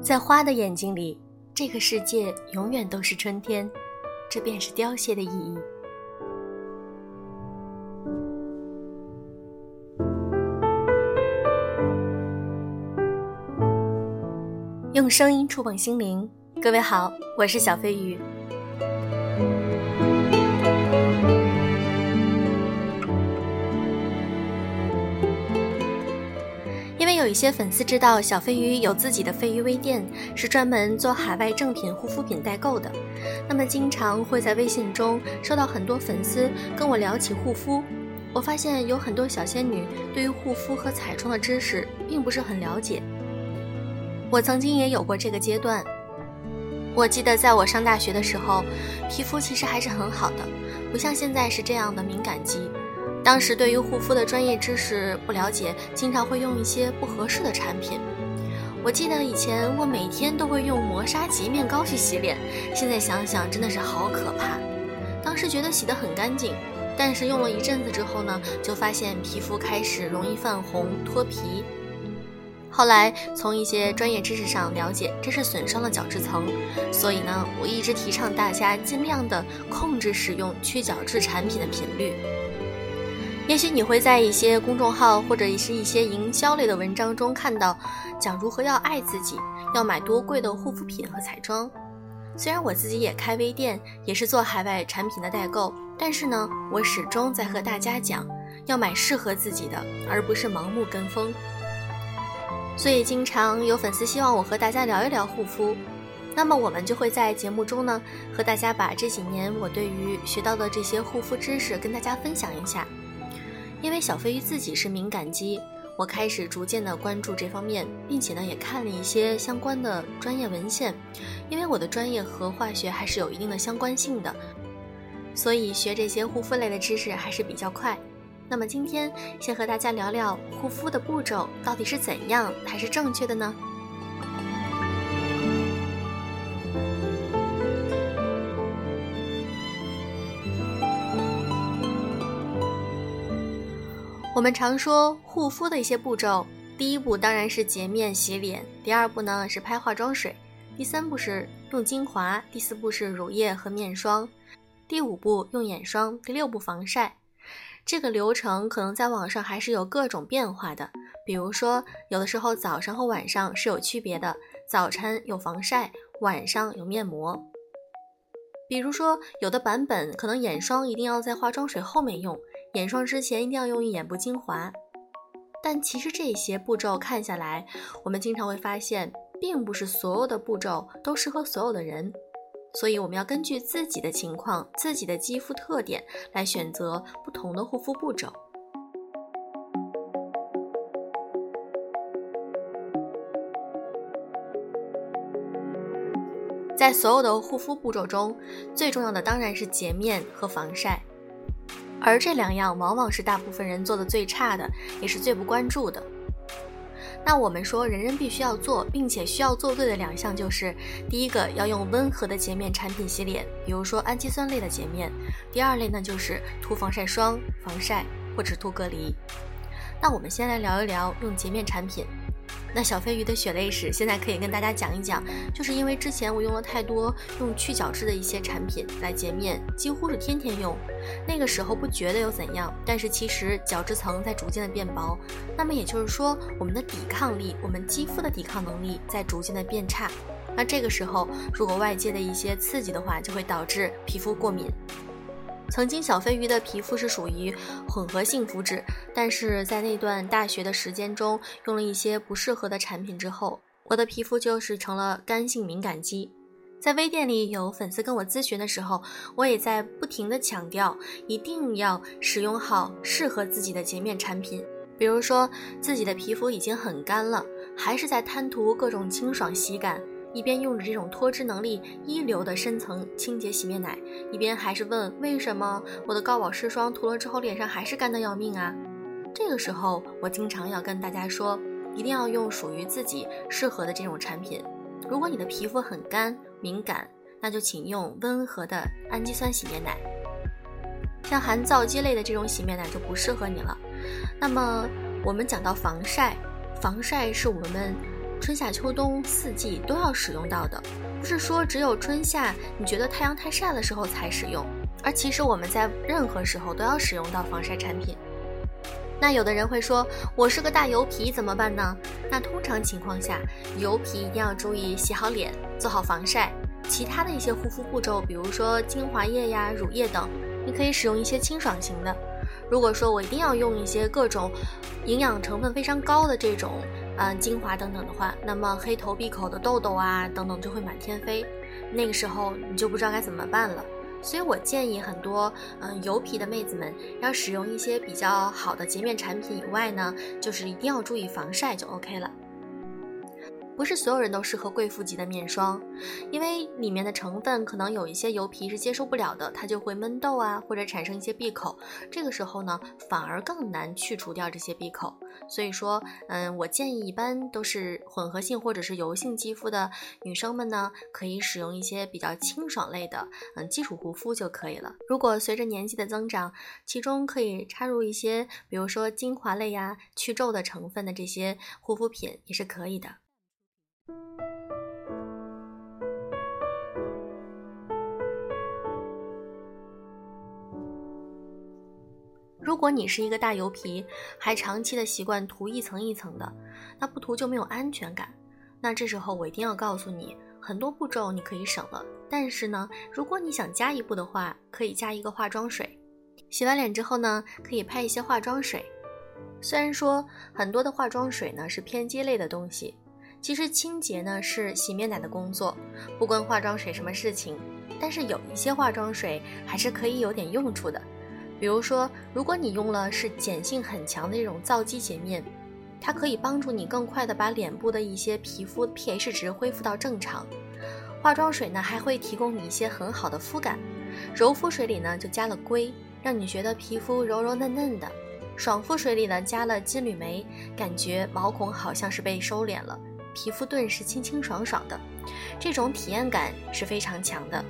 在花的眼睛里，这个世界永远都是春天，这便是凋谢的意义。声音触碰心灵，各位好，我是小飞鱼。因为有一些粉丝知道小飞鱼有自己的飞鱼微店，是专门做海外正品护肤品代购的，那么经常会在微信中收到很多粉丝跟我聊起护肤。我发现有很多小仙女对于护肤和彩妆的知识并不是很了解。我曾经也有过这个阶段。我记得在我上大学的时候，皮肤其实还是很好的，不像现在是这样的敏感肌。当时对于护肤的专业知识不了解，经常会用一些不合适的产品。我记得以前我每天都会用磨砂洁面膏去洗脸，现在想想真的是好可怕。当时觉得洗得很干净，但是用了一阵子之后呢，就发现皮肤开始容易泛红、脱皮。后来从一些专业知识上了解，这是损伤了角质层，所以呢，我一直提倡大家尽量的控制使用去角质产品的频率。也许你会在一些公众号或者是一些营销类的文章中看到，讲如何要爱自己，要买多贵的护肤品和彩妆。虽然我自己也开微店，也是做海外产品的代购，但是呢，我始终在和大家讲，要买适合自己的，而不是盲目跟风。所以经常有粉丝希望我和大家聊一聊护肤，那么我们就会在节目中呢，和大家把这几年我对于学到的这些护肤知识跟大家分享一下。因为小飞鱼自己是敏感肌，我开始逐渐的关注这方面，并且呢也看了一些相关的专业文献。因为我的专业和化学还是有一定的相关性的，所以学这些护肤类的知识还是比较快。那么今天先和大家聊聊护肤的步骤到底是怎样才是正确的呢？我们常说护肤的一些步骤，第一步当然是洁面洗脸，第二步呢是拍化妆水，第三步是用精华，第四步是乳液和面霜，第五步用眼霜，第六步防晒。这个流程可能在网上还是有各种变化的，比如说有的时候早上和晚上是有区别的，早晨有防晒，晚上有面膜。比如说有的版本可能眼霜一定要在化妆水后面用。眼霜之前一定要用眼部精华，但其实这些步骤看下来，我们经常会发现，并不是所有的步骤都适合所有的人，所以我们要根据自己的情况、自己的肌肤特点来选择不同的护肤步骤。在所有的护肤步骤中，最重要的当然是洁面和防晒。而这两样往往是大部分人做的最差的，也是最不关注的。那我们说，人人必须要做，并且需要做对的两项，就是第一个要用温和的洁面产品洗脸，比如说氨基酸类的洁面；第二类呢，就是涂防晒霜、防晒或者涂隔离。那我们先来聊一聊用洁面产品。那小飞鱼的血泪史现在可以跟大家讲一讲，就是因为之前我用了太多用去角质的一些产品来洁面，几乎是天天用。那个时候不觉得有怎样，但是其实角质层在逐渐的变薄，那么也就是说我们的抵抗力，我们肌肤的抵抗能力在逐渐的变差。那这个时候如果外界的一些刺激的话，就会导致皮肤过敏。曾经小飞鱼的皮肤是属于混合性肤质，但是在那段大学的时间中，用了一些不适合的产品之后，我的皮肤就是成了干性敏感肌。在微店里有粉丝跟我咨询的时候，我也在不停的强调，一定要使用好适合自己的洁面产品。比如说自己的皮肤已经很干了，还是在贪图各种清爽喜感。一边用着这种脱脂能力一流的深层清洁洗面奶，一边还是问为什么我的高保湿霜涂了之后脸上还是干得要命啊？这个时候我经常要跟大家说，一定要用属于自己适合的这种产品。如果你的皮肤很干敏感，那就请用温和的氨基酸洗面奶。像含皂基类的这种洗面奶就不适合你了。那么我们讲到防晒，防晒是我们春夏秋冬四季都要使用到的，不是说只有春夏你觉得太阳太晒的时候才使用，而其实我们在任何时候都要使用到防晒产品。那有的人会说，我是个大油皮怎么办呢？那通常情况下，油皮一定要注意洗好脸，做好防晒。其他的一些护肤步骤，比如说精华液呀、乳液等，你可以使用一些清爽型的。如果说我一定要用一些各种营养成分非常高的这种嗯精华等等的话，那么黑头闭口的痘痘啊等等就会满天飞，那个时候你就不知道该怎么办了。所以我建议很多嗯油皮的妹子们要使用一些比较好的洁面产品以外呢，就是一定要注意防晒就 OK 了。不是所有人都适合贵妇级的面霜，因为里面的成分可能有一些油皮是接受不了的，它就会闷痘啊，或者产生一些闭口。这个时候呢，反而更难去除掉这些闭口。所以说，嗯，我建议一般都是混合性或者是油性肌肤的女生们呢，可以使用一些比较清爽类的，嗯，基础护肤就可以了。如果随着年纪的增长，其中可以插入一些，比如说精华类呀、去皱的成分的这些护肤品也是可以的。如果你是一个大油皮，还长期的习惯涂一层一层的，那不涂就没有安全感。那这时候我一定要告诉你，很多步骤你可以省了。但是呢，如果你想加一步的话，可以加一个化妆水。洗完脸之后呢，可以拍一些化妆水。虽然说很多的化妆水呢是偏激类的东西。其实清洁呢是洗面奶的工作，不关化妆水什么事情。但是有一些化妆水还是可以有点用处的，比如说，如果你用了是碱性很强的这种皂基洁面，它可以帮助你更快的把脸部的一些皮肤 pH 值恢复到正常。化妆水呢还会提供你一些很好的肤感，柔肤水里呢就加了硅，让你觉得皮肤柔柔嫩嫩的；爽肤水里呢加了金缕梅，感觉毛孔好像是被收敛了。皮肤顿时清清爽爽的，这种体验感是非常强的。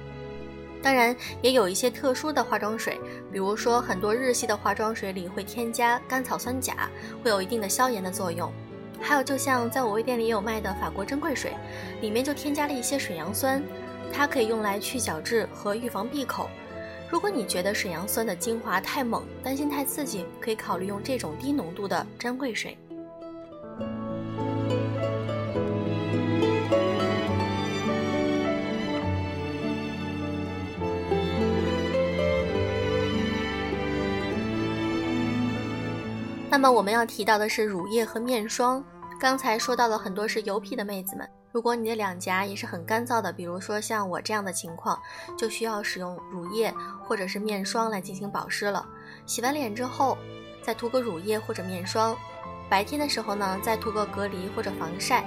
当然，也有一些特殊的化妆水，比如说很多日系的化妆水里会添加甘草酸钾，会有一定的消炎的作用。还有，就像在我微店里也有卖的法国珍贵水，里面就添加了一些水杨酸，它可以用来去角质和预防闭口。如果你觉得水杨酸的精华太猛，担心太刺激，可以考虑用这种低浓度的珍贵水。那么我们要提到的是乳液和面霜。刚才说到了很多是油皮的妹子们，如果你的两颊也是很干燥的，比如说像我这样的情况，就需要使用乳液或者是面霜来进行保湿了。洗完脸之后，再涂个乳液或者面霜，白天的时候呢，再涂个隔离或者防晒。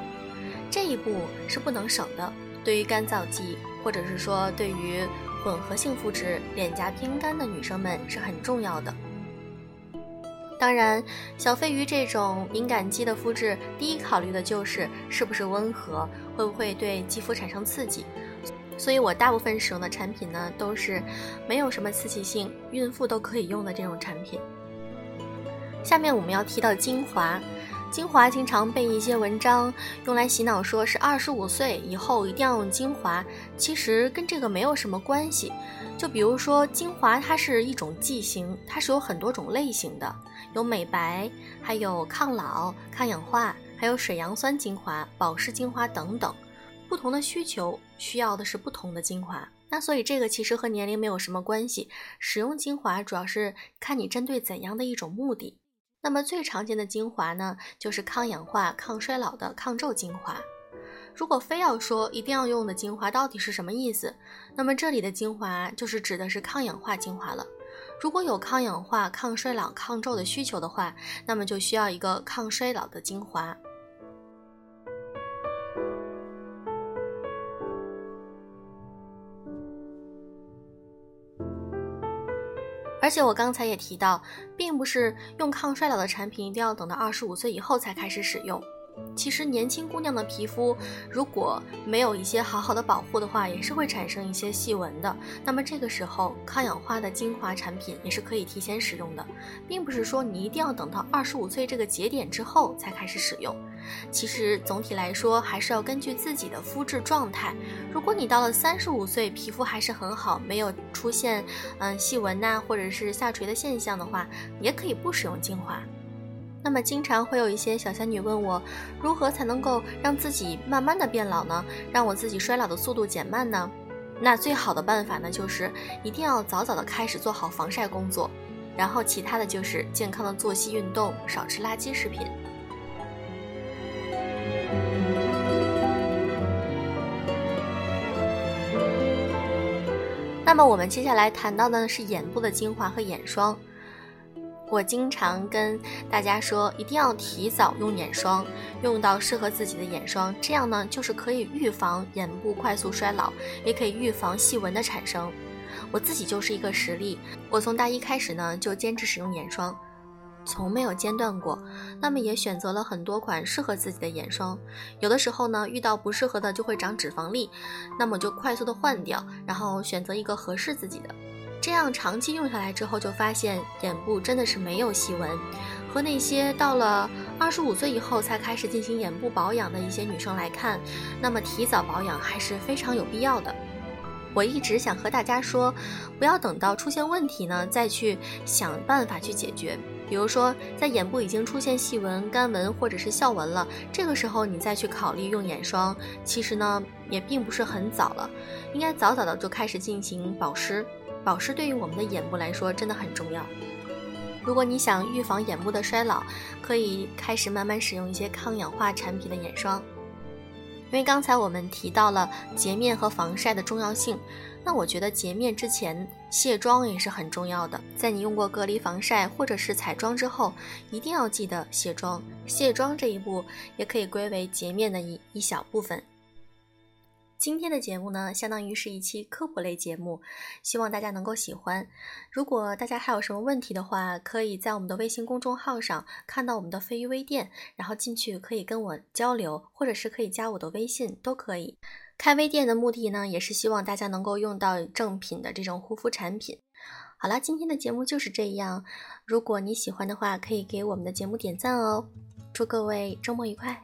这一步是不能省的。对于干燥肌，或者是说对于混合性肤质、脸颊偏干的女生们是很重要的。当然，小飞鱼这种敏感肌的肤质，第一考虑的就是是不是温和，会不会对肌肤产生刺激。所以我大部分使用的产品呢，都是没有什么刺激性，孕妇都可以用的这种产品。下面我们要提到精华。精华经常被一些文章用来洗脑，说是二十五岁以后一定要用精华，其实跟这个没有什么关系。就比如说精华，它是一种剂型，它是有很多种类型的，有美白，还有抗老、抗氧化，还有水杨酸精华、保湿精华等等。不同的需求需要的是不同的精华，那所以这个其实和年龄没有什么关系。使用精华主要是看你针对怎样的一种目的。那么最常见的精华呢，就是抗氧化、抗衰老的抗皱精华。如果非要说一定要用的精华到底是什么意思，那么这里的精华就是指的是抗氧化精华了。如果有抗氧化、抗衰老、抗皱的需求的话，那么就需要一个抗衰老的精华。而且我刚才也提到，并不是用抗衰老的产品一定要等到二十五岁以后才开始使用。其实年轻姑娘的皮肤如果没有一些好好的保护的话，也是会产生一些细纹的。那么这个时候，抗氧化的精华产品也是可以提前使用的，并不是说你一定要等到二十五岁这个节点之后才开始使用。其实总体来说，还是要根据自己的肤质状态。如果你到了三十五岁，皮肤还是很好，没有出现嗯细纹呐或者是下垂的现象的话，也可以不使用精华。那么经常会有一些小仙女问我，如何才能够让自己慢慢的变老呢？让我自己衰老的速度减慢呢？那最好的办法呢，就是一定要早早的开始做好防晒工作，然后其他的就是健康的作息、运动，少吃垃圾食品。那么我们接下来谈到的是眼部的精华和眼霜。我经常跟大家说，一定要提早用眼霜，用到适合自己的眼霜，这样呢，就是可以预防眼部快速衰老，也可以预防细纹的产生。我自己就是一个实例，我从大一开始呢，就坚持使用眼霜，从没有间断过。那么也选择了很多款适合自己的眼霜，有的时候呢，遇到不适合的就会长脂肪粒，那么就快速的换掉，然后选择一个合适自己的。这样长期用下来之后，就发现眼部真的是没有细纹，和那些到了二十五岁以后才开始进行眼部保养的一些女生来看，那么提早保养还是非常有必要的。我一直想和大家说，不要等到出现问题呢再去想办法去解决。比如说，在眼部已经出现细纹、干纹或者是笑纹了，这个时候你再去考虑用眼霜，其实呢也并不是很早了，应该早早的就开始进行保湿。保湿对于我们的眼部来说真的很重要。如果你想预防眼部的衰老，可以开始慢慢使用一些抗氧化产品的眼霜。因为刚才我们提到了洁面和防晒的重要性，那我觉得洁面之前卸妆也是很重要的。在你用过隔离防晒或者是彩妆之后，一定要记得卸妆。卸妆这一步也可以归为洁面的一一小部分。今天的节目呢，相当于是一期科普类节目，希望大家能够喜欢。如果大家还有什么问题的话，可以在我们的微信公众号上看到我们的飞鱼微店，然后进去可以跟我交流，或者是可以加我的微信都可以。开微店的目的呢，也是希望大家能够用到正品的这种护肤产品。好了，今天的节目就是这样。如果你喜欢的话，可以给我们的节目点赞哦。祝各位周末愉快。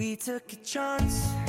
We took a chance.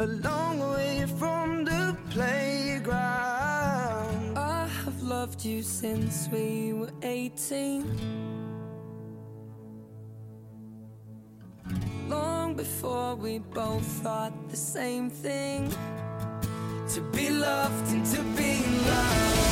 A long way from the playground. I have loved you since we were 18. Long before we both thought the same thing. To be loved and to be loved.